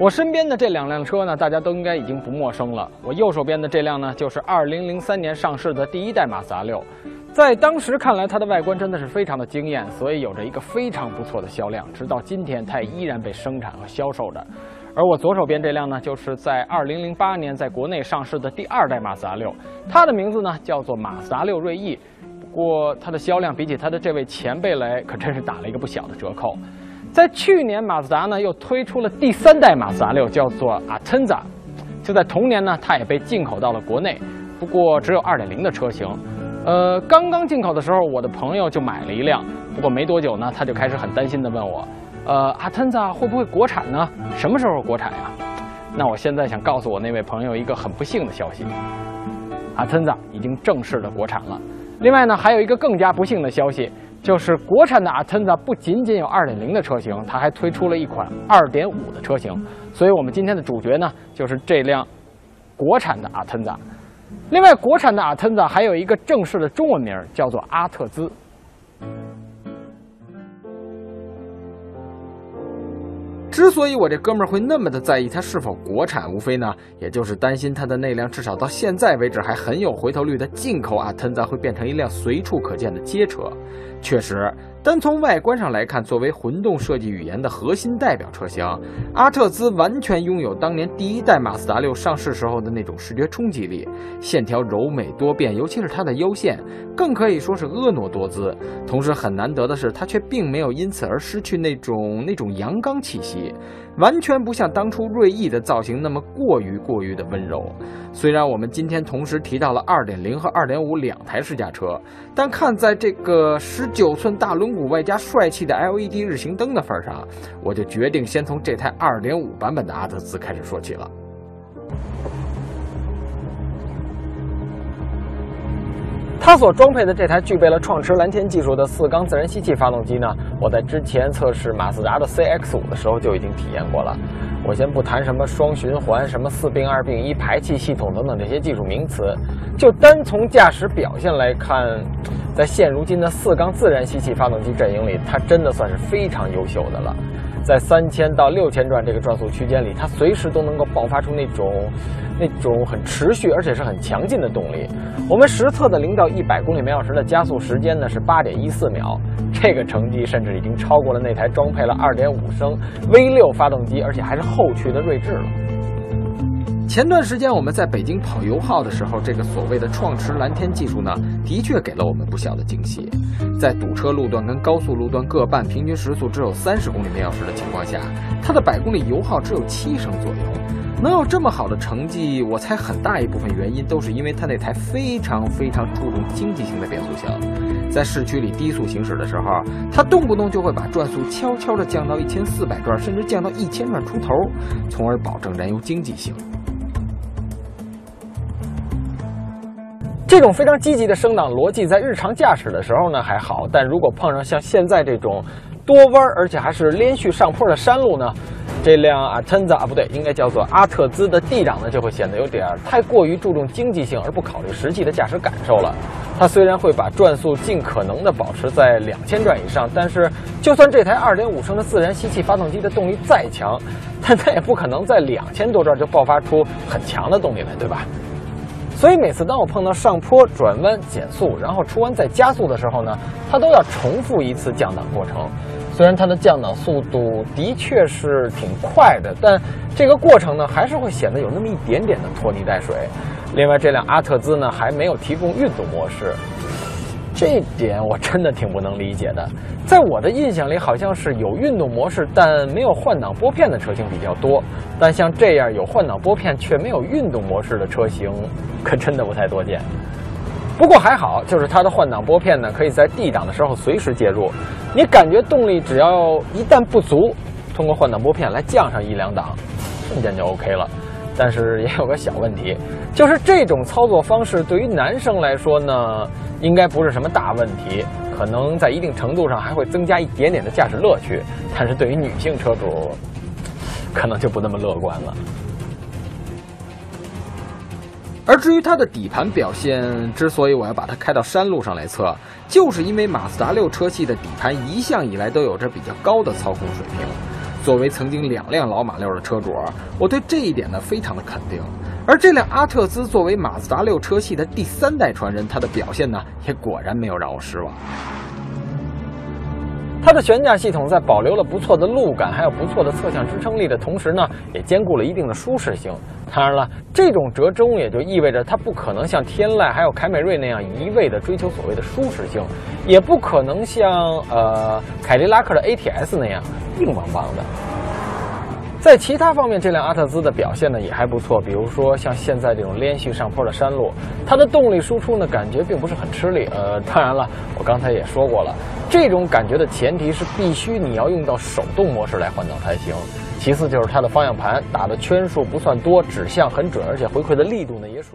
我身边的这两辆车呢，大家都应该已经不陌生了。我右手边的这辆呢，就是2003年上市的第一代马自达六，在当时看来，它的外观真的是非常的惊艳，所以有着一个非常不错的销量。直到今天，它也依然被生产和销售着。而我左手边这辆呢，就是在2008年在国内上市的第二代马自达六，它的名字呢叫做马自达六锐意。不过它的销量比起它的这位前辈来，可真是打了一个不小的折扣。在去年，马自达呢又推出了第三代马自达六，叫做 Atenza。就在同年呢，它也被进口到了国内，不过只有2.0的车型。呃，刚刚进口的时候，我的朋友就买了一辆，不过没多久呢，他就开始很担心地问我：“呃，Atenza 会不会国产呢？什么时候国产呀？”那我现在想告诉我那位朋友一个很不幸的消息：Atenza 已经正式的国产了。另外呢，还有一个更加不幸的消息。就是国产的 Atenza 不仅仅有2.0的车型，它还推出了一款2.5的车型。所以，我们今天的主角呢，就是这辆国产的 Atenza。另外，国产的 Atenza 还有一个正式的中文名，叫做阿特兹。之所以我这哥们儿会那么的在意它是否国产，无非呢，也就是担心他的那辆至少到现在为止还很有回头率的进口阿腾 a 会变成一辆随处可见的街车。确实。单从外观上来看，作为混动设计语言的核心代表车型，阿特兹完全拥有当年第一代马自达六上市时候的那种视觉冲击力，线条柔美多变，尤其是它的腰线，更可以说是婀娜多姿。同时很难得的是，它却并没有因此而失去那种那种阳刚气息。完全不像当初锐意的造型那么过于过于的温柔。虽然我们今天同时提到了2.0和2.5两台试驾车，但看在这个九寸大轮毂外加帅气的 LED 日行灯的份上，我就决定先从这台2.5版本的阿特兹开始说起了。它所装配的这台具备了创驰蓝天技术的四缸自然吸气发动机呢，我在之前测试马自达的 CX-5 的时候就已经体验过了。我先不谈什么双循环、什么四并二并一排气系统等等这些技术名词，就单从驾驶表现来看，在现如今的四缸自然吸气发动机阵营里，它真的算是非常优秀的了。在三千到六千转这个转速区间里，它随时都能够爆发出那种、那种很持续而且是很强劲的动力。我们实测的零到一百公里每小时的加速时间呢是八点一四秒，这个成绩甚至已经超过了那台装配了二点五升 V 六发动机而且还是后驱的锐志了。前段时间我们在北京跑油耗的时候，这个所谓的创驰蓝天技术呢，的确给了我们不小的惊喜。在堵车路段跟高速路段各半，平均时速只有三十公里每小时的情况下，它的百公里油耗只有七升左右。能有这么好的成绩，我猜很大一部分原因都是因为它那台非常非常注重经济性的变速箱。在市区里低速行驶的时候，它动不动就会把转速悄悄地降到一千四百转，甚至降到一千转出头，从而保证燃油经济性。这种非常积极的升档逻辑，在日常驾驶的时候呢还好，但如果碰上像现在这种多弯而且还是连续上坡的山路呢，这辆阿特兹啊不对，应该叫做阿特兹的 D 档呢就会显得有点太过于注重经济性而不考虑实际的驾驶感受了。它虽然会把转速尽可能的保持在两千转以上，但是就算这台二点五升的自然吸气发动机的动力再强，但它也不可能在两千多转就爆发出很强的动力来，对吧？所以每次当我碰到上坡、转弯、减速，然后出弯再加速的时候呢，它都要重复一次降档过程。虽然它的降档速度的确是挺快的，但这个过程呢，还是会显得有那么一点点的拖泥带水。另外，这辆阿特兹呢，还没有提供运动模式。这点我真的挺不能理解的。在我的印象里，好像是有运动模式但没有换挡拨片的车型比较多。但像这样有换挡拨片却没有运动模式的车型，可真的不太多见。不过还好，就是它的换挡拨片呢，可以在 D 档的时候随时介入。你感觉动力只要一旦不足，通过换挡拨片来降上一两档，瞬间就 OK 了。但是也有个小问题，就是这种操作方式对于男生来说呢，应该不是什么大问题，可能在一定程度上还会增加一点点的驾驶乐趣。但是对于女性车主，可能就不那么乐观了。而至于它的底盘表现，之所以我要把它开到山路上来测，就是因为马自达六车系的底盘一向以来都有着比较高的操控水平。作为曾经两辆老马六的车主，我对这一点呢非常的肯定。而这辆阿特兹作为马自达六车系的第三代传人，它的表现呢也果然没有让我失望。它的悬架系统在保留了不错的路感，还有不错的侧向支撑力的同时呢，也兼顾了一定的舒适性。当然了，这种折中也就意味着它不可能像天籁还有凯美瑞那样一味的追求所谓的舒适性，也不可能像呃凯迪拉克的 ATS 那样硬邦邦的。在其他方面，这辆阿特兹的表现呢也还不错。比如说像现在这种连续上坡的山路，它的动力输出呢感觉并不是很吃力。呃，当然了，我刚才也说过了，这种感觉的前提是必须你要用到手动模式来换挡才行。其次就是它的方向盘打的圈数不算多，指向很准，而且回馈的力度呢也属。